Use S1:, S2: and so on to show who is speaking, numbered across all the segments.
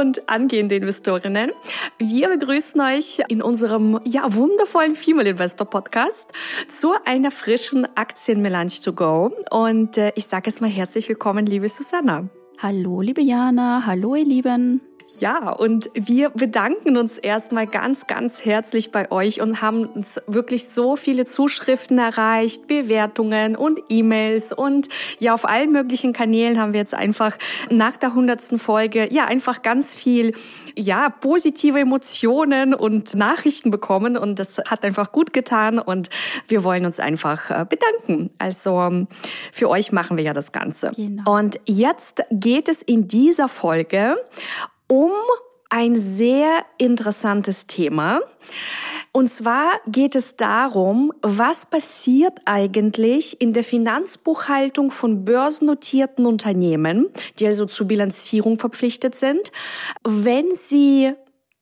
S1: und angehende Investorinnen. Wir begrüßen euch in unserem ja wundervollen Female Investor Podcast zu einer frischen Aktienmelange to go. Und äh, ich sage es mal herzlich willkommen, liebe Susanna.
S2: Hallo, liebe Jana. Hallo, ihr Lieben.
S1: Ja, und wir bedanken uns erstmal ganz, ganz herzlich bei euch und haben uns wirklich so viele Zuschriften erreicht, Bewertungen und E-Mails und ja, auf allen möglichen Kanälen haben wir jetzt einfach nach der hundertsten Folge ja einfach ganz viel ja, positive Emotionen und Nachrichten bekommen und das hat einfach gut getan und wir wollen uns einfach äh, bedanken. Also für euch machen wir ja das Ganze. Genau. Und jetzt geht es in dieser Folge um ein sehr interessantes Thema. Und zwar geht es darum, was passiert eigentlich in der Finanzbuchhaltung von börsennotierten Unternehmen, die also zur Bilanzierung verpflichtet sind, wenn sie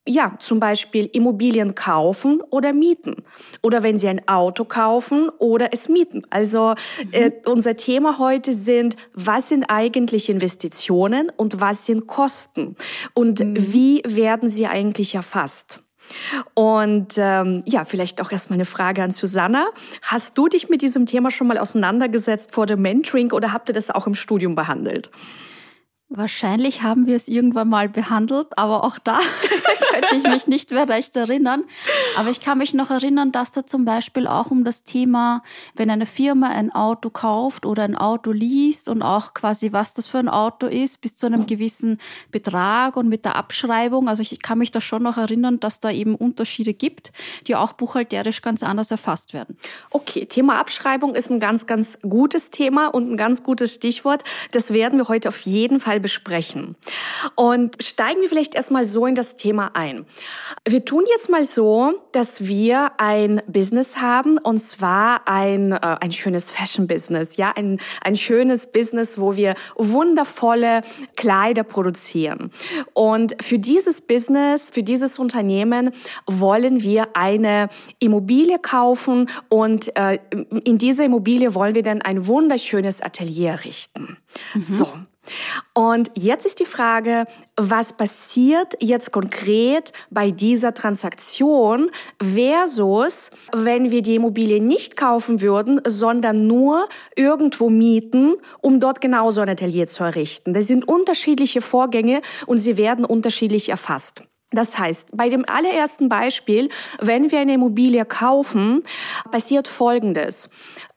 S1: ja, zum Beispiel Immobilien kaufen oder mieten. Oder wenn Sie ein Auto kaufen oder es mieten. Also mhm. äh, unser Thema heute sind, was sind eigentlich Investitionen und was sind Kosten? Und mhm. wie werden sie eigentlich erfasst? Und ähm, ja, vielleicht auch erstmal eine Frage an Susanna. Hast du dich mit diesem Thema schon mal auseinandergesetzt vor dem Mentoring oder habt ihr das auch im Studium behandelt?
S2: Wahrscheinlich haben wir es irgendwann mal behandelt, aber auch da könnte ich mich nicht mehr recht erinnern. Aber ich kann mich noch erinnern, dass da zum Beispiel auch um das Thema, wenn eine Firma ein Auto kauft oder ein Auto liest und auch quasi, was das für ein Auto ist, bis zu einem gewissen Betrag und mit der Abschreibung. Also ich kann mich da schon noch erinnern, dass da eben Unterschiede gibt, die auch buchhalterisch ganz anders erfasst werden.
S1: Okay, Thema Abschreibung ist ein ganz, ganz gutes Thema und ein ganz gutes Stichwort. Das werden wir heute auf jeden Fall besprechen. Und steigen wir vielleicht erstmal so in das Thema ein. Wir tun jetzt mal so, dass wir ein Business haben und zwar ein, äh, ein schönes Fashion-Business, ja, ein, ein schönes Business, wo wir wundervolle Kleider produzieren. Und für dieses Business, für dieses Unternehmen wollen wir eine Immobilie kaufen und äh, in dieser Immobilie wollen wir dann ein wunderschönes Atelier errichten. Mhm. So. Und jetzt ist die Frage, was passiert jetzt konkret bei dieser Transaktion versus, wenn wir die Immobilie nicht kaufen würden, sondern nur irgendwo mieten, um dort genauso ein Atelier zu errichten. Das sind unterschiedliche Vorgänge und sie werden unterschiedlich erfasst. Das heißt, bei dem allerersten Beispiel, wenn wir eine Immobilie kaufen, passiert Folgendes.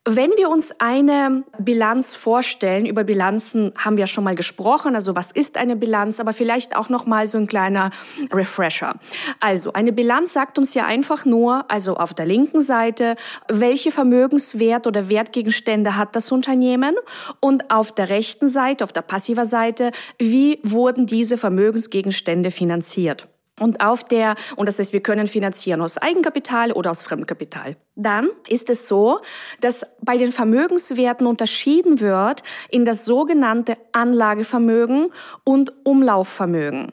S1: Wenn wir uns eine Bilanz vorstellen, über Bilanzen haben wir schon mal gesprochen, also was ist eine Bilanz, aber vielleicht auch noch mal so ein kleiner Refresher. Also eine Bilanz sagt uns ja einfach nur, also auf der linken Seite, welche Vermögenswert oder Wertgegenstände hat das Unternehmen und auf der rechten Seite, auf der passiver Seite, wie wurden diese Vermögensgegenstände finanziert. Und auf der, und das heißt, wir können finanzieren aus Eigenkapital oder aus Fremdkapital. Dann ist es so, dass bei den Vermögenswerten unterschieden wird in das sogenannte Anlagevermögen und Umlaufvermögen.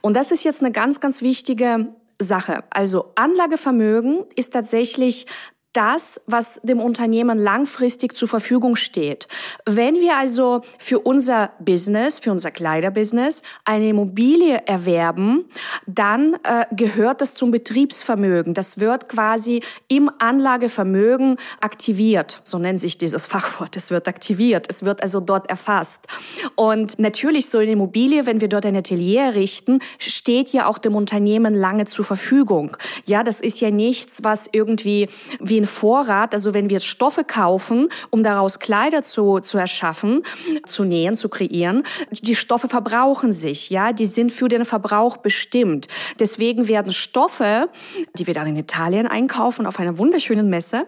S1: Und das ist jetzt eine ganz, ganz wichtige Sache. Also Anlagevermögen ist tatsächlich das, was dem Unternehmen langfristig zur Verfügung steht. Wenn wir also für unser Business, für unser Kleiderbusiness eine Immobilie erwerben, dann äh, gehört das zum Betriebsvermögen. Das wird quasi im Anlagevermögen aktiviert. So nennt sich dieses Fachwort. Es wird aktiviert. Es wird also dort erfasst. Und natürlich so eine Immobilie, wenn wir dort ein Atelier errichten, steht ja auch dem Unternehmen lange zur Verfügung. Ja, das ist ja nichts, was irgendwie wie ein Vorrat, also wenn wir Stoffe kaufen, um daraus Kleider zu, zu erschaffen, zu nähen, zu kreieren, die Stoffe verbrauchen sich, ja, die sind für den Verbrauch bestimmt. Deswegen werden Stoffe, die wir dann in Italien einkaufen auf einer wunderschönen Messe,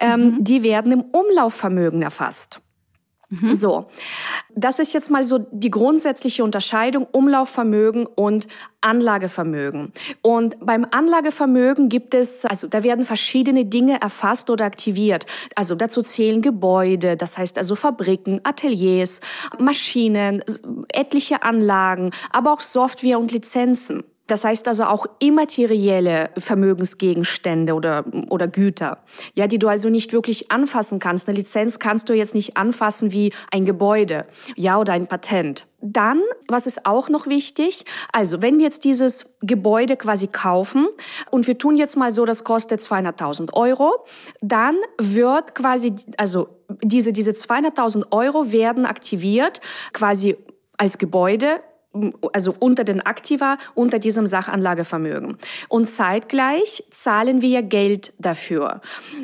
S1: ähm, mhm. die werden im Umlaufvermögen erfasst. Mhm. So, das ist jetzt mal so die grundsätzliche Unterscheidung Umlaufvermögen und Anlagevermögen. Und beim Anlagevermögen gibt es, also da werden verschiedene Dinge erfasst oder aktiviert. Also dazu zählen Gebäude, das heißt also Fabriken, Ateliers, Maschinen, etliche Anlagen, aber auch Software und Lizenzen. Das heißt also auch immaterielle Vermögensgegenstände oder, oder Güter, ja, die du also nicht wirklich anfassen kannst. Eine Lizenz kannst du jetzt nicht anfassen wie ein Gebäude, ja, oder ein Patent. Dann, was ist auch noch wichtig? Also, wenn wir jetzt dieses Gebäude quasi kaufen und wir tun jetzt mal so, das kostet 200.000 Euro, dann wird quasi, also diese, diese 200.000 Euro werden aktiviert quasi als Gebäude also unter den Aktiva, unter diesem Sachanlagevermögen. Und zeitgleich zahlen wir Geld dafür.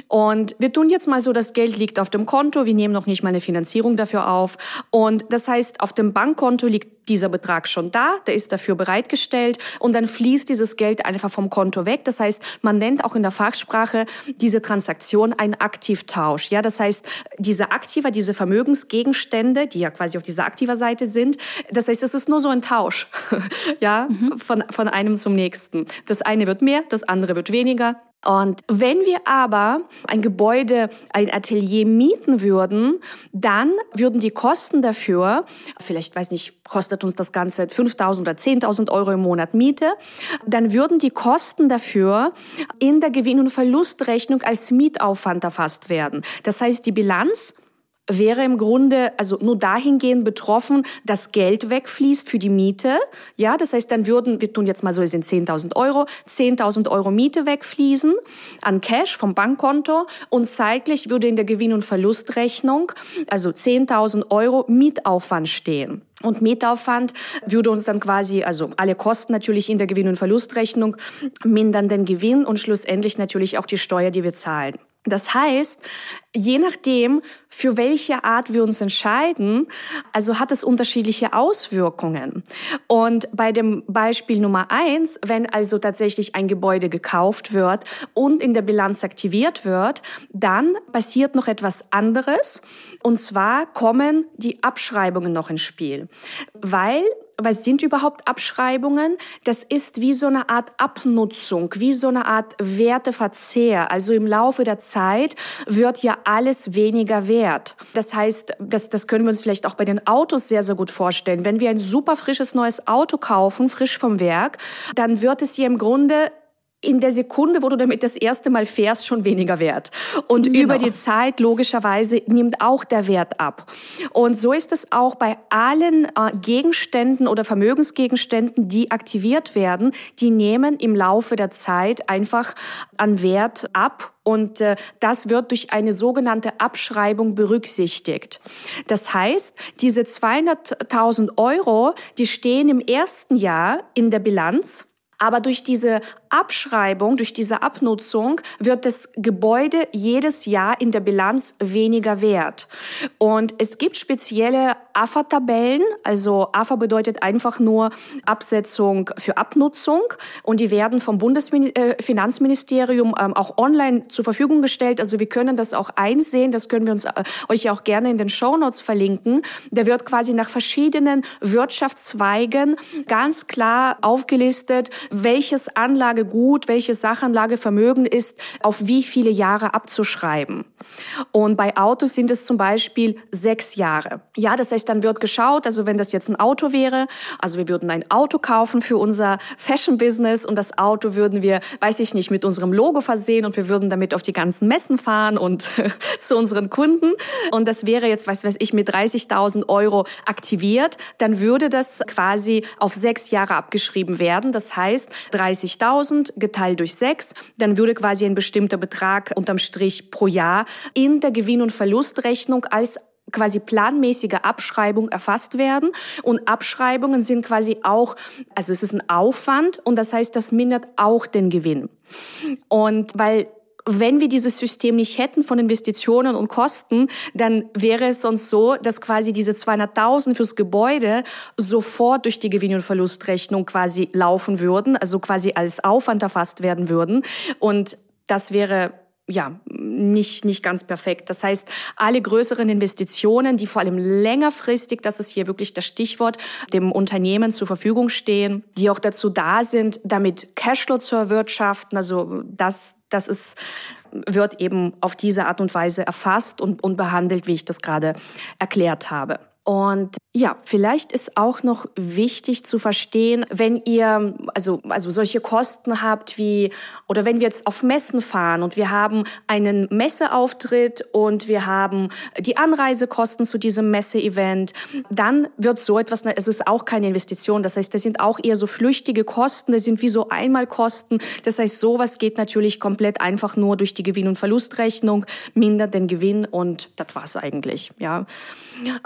S1: Und wir tun jetzt mal so, das Geld liegt auf dem Konto, wir nehmen noch nicht mal eine Finanzierung dafür auf. Und das heißt, auf dem Bankkonto liegt dieser Betrag schon da, der ist dafür bereitgestellt und dann fließt dieses Geld einfach vom Konto weg. Das heißt, man nennt auch in der Fachsprache diese Transaktion ein Aktivtausch. Ja, das heißt, diese Aktiva, diese Vermögensgegenstände, die ja quasi auf dieser aktiver Seite sind, das heißt, es ist nur so ein Tausch, ja, mhm. von, von einem zum nächsten. Das eine wird mehr, das andere wird weniger. Und wenn wir aber ein Gebäude, ein Atelier mieten würden, dann würden die Kosten dafür, vielleicht weiß nicht, kostet uns das Ganze 5.000 oder 10.000 Euro im Monat Miete, dann würden die Kosten dafür in der Gewinn- und Verlustrechnung als Mietaufwand erfasst werden. Das heißt, die Bilanz wäre im Grunde also nur dahingehend betroffen, dass Geld wegfließt für die Miete. Ja, das heißt, dann würden, wir tun jetzt mal so, es sind 10.000 Euro, 10.000 Euro Miete wegfließen an Cash vom Bankkonto und zeitlich würde in der Gewinn- und Verlustrechnung also 10.000 Euro Mietaufwand stehen. Und Mietaufwand würde uns dann quasi, also alle Kosten natürlich in der Gewinn- und Verlustrechnung mindern den Gewinn und schlussendlich natürlich auch die Steuer, die wir zahlen. Das heißt, je nachdem, für welche Art wir uns entscheiden, also hat es unterschiedliche Auswirkungen. Und bei dem Beispiel Nummer eins, wenn also tatsächlich ein Gebäude gekauft wird und in der Bilanz aktiviert wird, dann passiert noch etwas anderes. Und zwar kommen die Abschreibungen noch ins Spiel. Weil was sind überhaupt Abschreibungen? Das ist wie so eine Art Abnutzung, wie so eine Art Werteverzehr. Also im Laufe der Zeit wird ja alles weniger wert. Das heißt, das, das können wir uns vielleicht auch bei den Autos sehr, sehr gut vorstellen. Wenn wir ein super frisches neues Auto kaufen, frisch vom Werk, dann wird es hier im Grunde in der Sekunde, wo du damit das erste Mal fährst, schon weniger wert. Und genau. über die Zeit logischerweise nimmt auch der Wert ab. Und so ist es auch bei allen äh, Gegenständen oder Vermögensgegenständen, die aktiviert werden. Die nehmen im Laufe der Zeit einfach an Wert ab und äh, das wird durch eine sogenannte Abschreibung berücksichtigt. Das heißt, diese 200.000 Euro, die stehen im ersten Jahr in der Bilanz aber durch diese Abschreibung, durch diese Abnutzung wird das Gebäude jedes Jahr in der Bilanz weniger wert. Und es gibt spezielle AFA-Tabellen. Also AFA bedeutet einfach nur Absetzung für Abnutzung. Und die werden vom Bundesfinanzministerium äh, ähm, auch online zur Verfügung gestellt. Also wir können das auch einsehen. Das können wir uns äh, euch auch gerne in den Show Notes verlinken. Da wird quasi nach verschiedenen Wirtschaftszweigen ganz klar aufgelistet, welches Sachanlagegut, welches Sachanlagevermögen ist, auf wie viele Jahre abzuschreiben. Und bei Autos sind es zum Beispiel sechs Jahre. Ja, das heißt, dann wird geschaut, also wenn das jetzt ein Auto wäre, also wir würden ein Auto kaufen für unser Fashion-Business und das Auto würden wir, weiß ich nicht, mit unserem Logo versehen und wir würden damit auf die ganzen Messen fahren und zu unseren Kunden. Und das wäre jetzt, weiß, weiß ich, mit 30.000 Euro aktiviert, dann würde das quasi auf sechs Jahre abgeschrieben werden. Das heißt, 30.000 1000 geteilt durch 6, dann würde quasi ein bestimmter Betrag unterm Strich pro Jahr in der Gewinn- und Verlustrechnung als quasi planmäßige Abschreibung erfasst werden. Und Abschreibungen sind quasi auch, also es ist ein Aufwand und das heißt, das mindert auch den Gewinn. Und weil wenn wir dieses System nicht hätten von Investitionen und Kosten, dann wäre es sonst so, dass quasi diese 200.000 fürs Gebäude sofort durch die Gewinn- und Verlustrechnung quasi laufen würden, also quasi als Aufwand erfasst werden würden. Und das wäre ja, nicht, nicht ganz perfekt. Das heißt, alle größeren Investitionen, die vor allem längerfristig, das ist hier wirklich das Stichwort, dem Unternehmen zur Verfügung stehen, die auch dazu da sind, damit Cashflow zu erwirtschaften. Also das, das ist wird eben auf diese Art und Weise erfasst und, und behandelt, wie ich das gerade erklärt habe. Und ja, vielleicht ist auch noch wichtig zu verstehen, wenn ihr also, also solche Kosten habt wie, oder wenn wir jetzt auf Messen fahren und wir haben einen Messeauftritt und wir haben die Anreisekosten zu diesem Messeevent, dann wird so etwas, es ist auch keine Investition. Das heißt, das sind auch eher so flüchtige Kosten, das sind wie so Einmalkosten. Das heißt, sowas geht natürlich komplett einfach nur durch die Gewinn- und Verlustrechnung, mindert den Gewinn und das war's eigentlich, ja.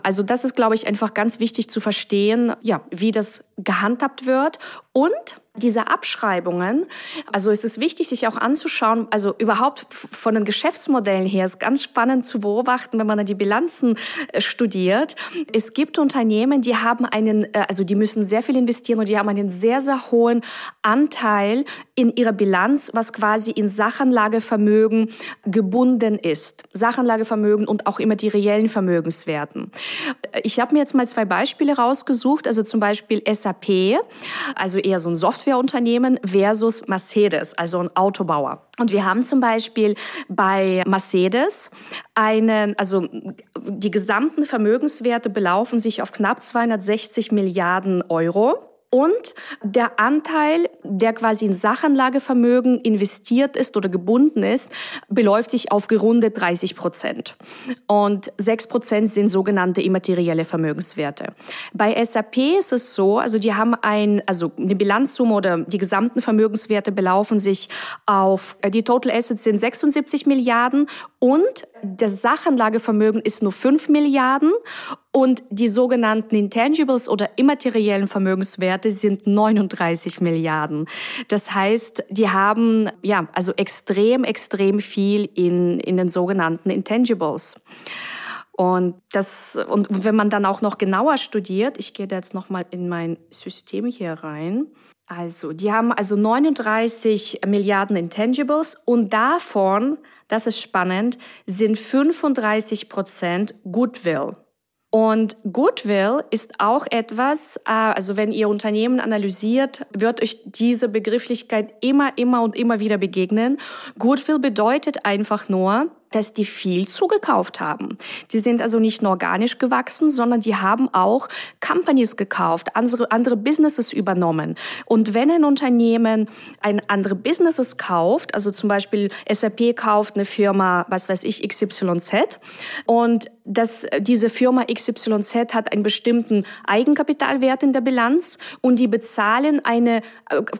S1: Also das ist, glaube ich, einfach ganz wichtig zu verstehen, ja, wie das gehandhabt wird. Und diese Abschreibungen, also es ist wichtig, sich auch anzuschauen, also überhaupt von den Geschäftsmodellen her ist ganz spannend zu beobachten, wenn man dann die Bilanzen äh, studiert. Es gibt Unternehmen, die haben einen, äh, also die müssen sehr viel investieren und die haben einen sehr, sehr hohen Anteil in ihrer Bilanz, was quasi in Sachanlagevermögen gebunden ist. Sachanlagevermögen und auch immer die reellen Vermögenswerten. Ich habe mir jetzt mal zwei Beispiele rausgesucht, also zum Beispiel SAP, also eher so ein Software Softwareunternehmen versus Mercedes, also ein Autobauer. Und wir haben zum Beispiel bei Mercedes einen, also die gesamten Vermögenswerte belaufen sich auf knapp 260 Milliarden Euro. Und der Anteil, der quasi in Sachanlagevermögen investiert ist oder gebunden ist, beläuft sich auf gerundet 30 Prozent. Und 6 Prozent sind sogenannte immaterielle Vermögenswerte. Bei SAP ist es so, also die haben ein, also eine Bilanzsumme oder die gesamten Vermögenswerte belaufen sich auf, äh, die Total Assets sind 76 Milliarden und das Sachanlagevermögen ist nur 5 Milliarden und die sogenannten Intangibles oder immateriellen Vermögenswerte sind 39 Milliarden. Das heißt, die haben ja also extrem, extrem viel in, in den sogenannten Intangibles. Und das, und wenn man dann auch noch genauer studiert, ich gehe da jetzt nochmal in mein System hier rein. Also, die haben also 39 Milliarden Intangibles und davon, das ist spannend, sind 35 Prozent Goodwill. Und Goodwill ist auch etwas, äh, also wenn ihr Unternehmen analysiert, wird euch diese Begrifflichkeit immer, immer und immer wieder begegnen. Goodwill bedeutet einfach nur, dass die viel zugekauft haben. Die sind also nicht nur organisch gewachsen, sondern die haben auch Companies gekauft, andere, andere Businesses übernommen. Und wenn ein Unternehmen ein andere Businesses kauft, also zum Beispiel SAP kauft eine Firma, was weiß ich, XYZ, und dass diese Firma XYZ hat einen bestimmten Eigenkapitalwert in der Bilanz und die bezahlen eine,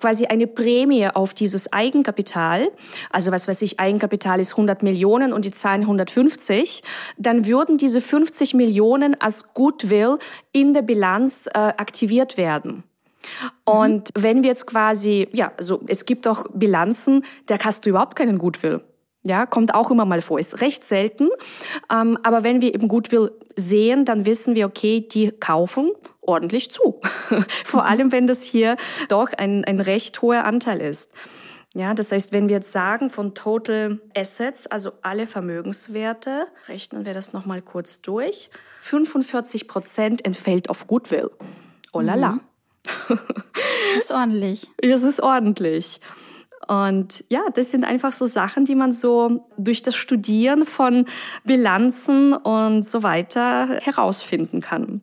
S1: quasi eine Prämie auf dieses Eigenkapital. Also was weiß ich, Eigenkapital ist 100 Millionen und die zahlen 150, dann würden diese 50 Millionen als Goodwill in der Bilanz äh, aktiviert werden. Und mhm. wenn wir jetzt quasi, ja, also es gibt auch Bilanzen, da hast du überhaupt keinen Goodwill. Ja, kommt auch immer mal vor, ist recht selten. Ähm, aber wenn wir eben Goodwill sehen, dann wissen wir, okay, die kaufen ordentlich zu. vor allem, wenn das hier doch ein, ein recht hoher Anteil ist. Ja, das heißt, wenn wir jetzt sagen von Total Assets, also alle Vermögenswerte, rechnen wir das nochmal kurz durch. 45 Prozent entfällt auf Goodwill. Oh la la. Mhm.
S2: Das ist ordentlich.
S1: Das ist ordentlich. Und ja, das sind einfach so Sachen, die man so durch das Studieren von Bilanzen und so weiter herausfinden kann.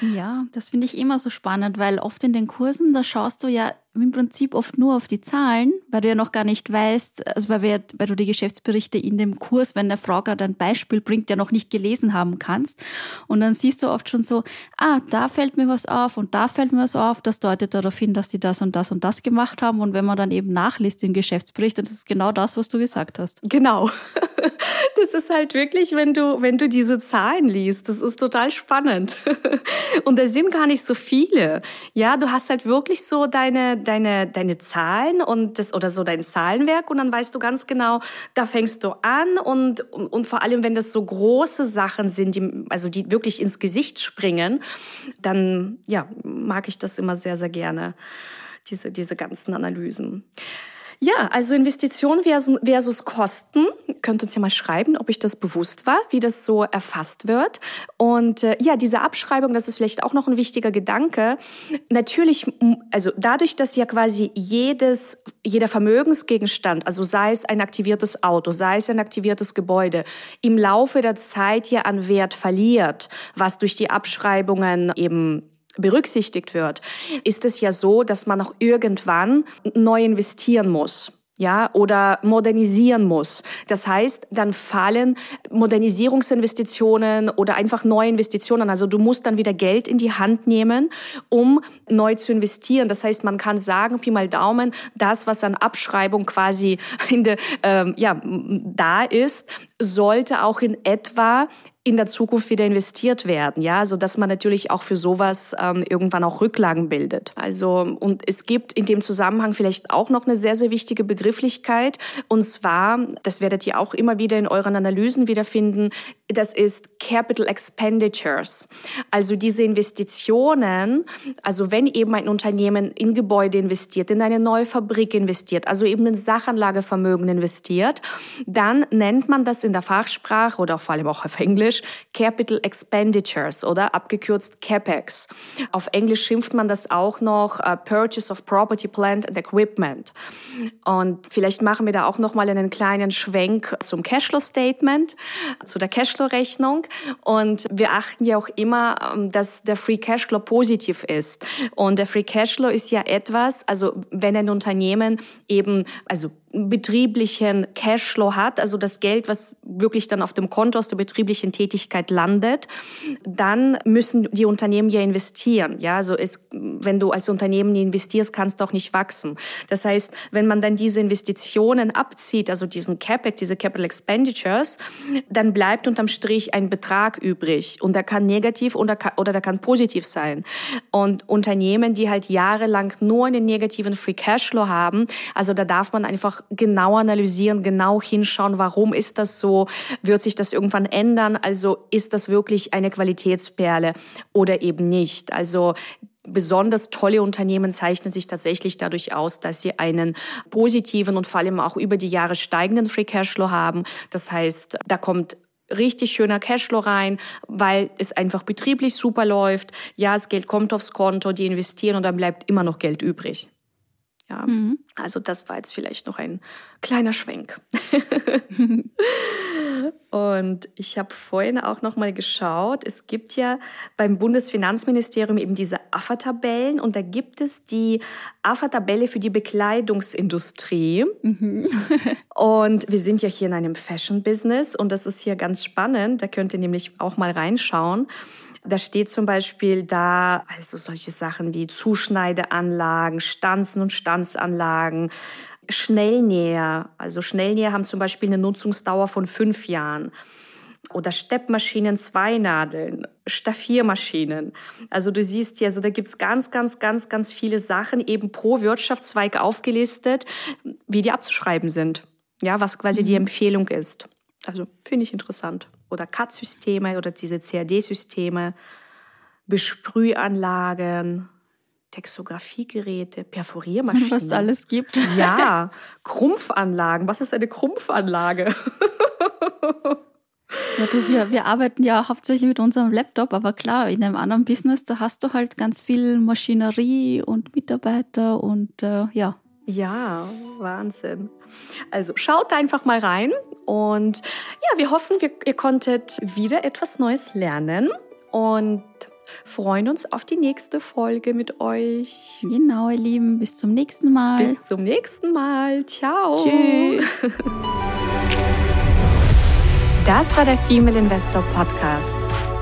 S2: Ja, das finde ich immer so spannend, weil oft in den Kursen, da schaust du ja im Prinzip oft nur auf die Zahlen, weil du ja noch gar nicht weißt, also weil, wir, weil du die Geschäftsberichte in dem Kurs, wenn der Frau gerade ein Beispiel bringt, ja noch nicht gelesen haben kannst. Und dann siehst du oft schon so, ah, da fällt mir was auf und da fällt mir was auf, das deutet darauf hin, dass die das und das und das gemacht haben. Und wenn man dann eben nachliest den Geschäftsbericht, dann ist es genau das, was du gesagt hast.
S1: Genau. Das ist halt wirklich, wenn du, wenn du diese Zahlen liest, das ist total spannend. Und da sind gar nicht so viele. Ja, du hast halt wirklich so deine, deine, deine Zahlen und das, oder so dein Zahlenwerk und dann weißt du ganz genau, da fängst du an und, und, und vor allem, wenn das so große Sachen sind, die, also die wirklich ins Gesicht springen, dann, ja, mag ich das immer sehr, sehr gerne, diese, diese ganzen Analysen. Ja, also Investition versus, versus Kosten. Könnt uns ja mal schreiben, ob ich das bewusst war, wie das so erfasst wird. Und äh, ja, diese Abschreibung, das ist vielleicht auch noch ein wichtiger Gedanke. Natürlich, also dadurch, dass ja quasi jedes, jeder Vermögensgegenstand, also sei es ein aktiviertes Auto, sei es ein aktiviertes Gebäude, im Laufe der Zeit ja an Wert verliert, was durch die Abschreibungen eben berücksichtigt wird, ist es ja so, dass man auch irgendwann neu investieren muss ja, oder modernisieren muss. Das heißt, dann fallen Modernisierungsinvestitionen oder einfach neue Investitionen. Also du musst dann wieder Geld in die Hand nehmen, um neu zu investieren. Das heißt, man kann sagen, Pi mal Daumen, das, was an Abschreibung quasi in der, ähm, ja, da ist, sollte auch in etwa in der Zukunft wieder investiert werden, ja, so dass man natürlich auch für sowas ähm, irgendwann auch Rücklagen bildet. Also und es gibt in dem Zusammenhang vielleicht auch noch eine sehr sehr wichtige Begrifflichkeit und zwar, das werdet ihr auch immer wieder in euren Analysen wiederfinden, das ist Capital Expenditures. Also diese Investitionen, also wenn eben ein Unternehmen in Gebäude investiert, in eine neue Fabrik investiert, also eben in Sachanlagevermögen investiert, dann nennt man das in der Fachsprache oder vor allem auch auf Englisch Capital Expenditures oder abgekürzt CapEx. Auf Englisch schimpft man das auch noch uh, Purchase of Property, Plant and Equipment. Und vielleicht machen wir da auch noch mal einen kleinen Schwenk zum Cashflow Statement, zu der Cashflow-Rechnung. Und wir achten ja auch immer, ähm, dass der Free Cashflow positiv ist. Und der Free Cashflow ist ja etwas, also wenn ein Unternehmen eben, also betrieblichen Cashflow hat, also das Geld, was wirklich dann auf dem Konto aus der betrieblichen Tätigkeit landet, dann müssen die Unternehmen ja investieren. Ja, also es, wenn du als Unternehmen investierst, kannst du auch nicht wachsen. Das heißt, wenn man dann diese Investitionen abzieht, also diesen CapEx, diese Capital Expenditures, dann bleibt unterm Strich ein Betrag übrig und der kann negativ oder, oder der kann positiv sein. Und Unternehmen, die halt jahrelang nur einen negativen Free Cashflow haben, also da darf man einfach genau analysieren, genau hinschauen, warum ist das so, wird sich das irgendwann ändern, also ist das wirklich eine Qualitätsperle oder eben nicht. Also besonders tolle Unternehmen zeichnen sich tatsächlich dadurch aus, dass sie einen positiven und vor allem auch über die Jahre steigenden Free Cashflow haben. Das heißt, da kommt richtig schöner Cashflow rein, weil es einfach betrieblich super läuft. Ja, das Geld kommt aufs Konto, die investieren und dann bleibt immer noch Geld übrig. Ja, mhm. also das war jetzt vielleicht noch ein kleiner Schwenk. und ich habe vorhin auch noch mal geschaut. Es gibt ja beim Bundesfinanzministerium eben diese AFA-Tabellen und da gibt es die AFA-Tabelle für die Bekleidungsindustrie. Mhm. und wir sind ja hier in einem Fashion-Business und das ist hier ganz spannend. Da könnt ihr nämlich auch mal reinschauen. Da steht zum Beispiel da, also solche Sachen wie Zuschneideanlagen, Stanzen und Stanzanlagen, Schnellnäher. Also Schnellnäher haben zum Beispiel eine Nutzungsdauer von fünf Jahren. Oder Steppmaschinen, Zweinadeln, Staffiermaschinen. Also du siehst hier, also da gibt's ganz, ganz, ganz, ganz viele Sachen eben pro Wirtschaftszweig aufgelistet, wie die abzuschreiben sind. Ja, was quasi die mhm. Empfehlung ist. Also finde ich interessant oder CAD-Systeme oder diese CAD-Systeme, Besprühanlagen, Textografiegeräte, Perforiermaschinen.
S2: Was es alles gibt.
S1: Ja, Krumpfanlagen. Was ist eine Krumpfanlage?
S2: Ja, du, wir, wir arbeiten ja hauptsächlich mit unserem Laptop, aber klar, in einem anderen Business, da hast du halt ganz viel Maschinerie und Mitarbeiter und äh, ja.
S1: Ja, Wahnsinn. Also schaut einfach mal rein und ja, wir hoffen, wir, ihr konntet wieder etwas Neues lernen und freuen uns auf die nächste Folge mit euch.
S2: Genau, ihr Lieben, bis zum nächsten Mal.
S1: Bis zum nächsten Mal. Ciao.
S2: Tschüss.
S1: Das war der Female Investor Podcast.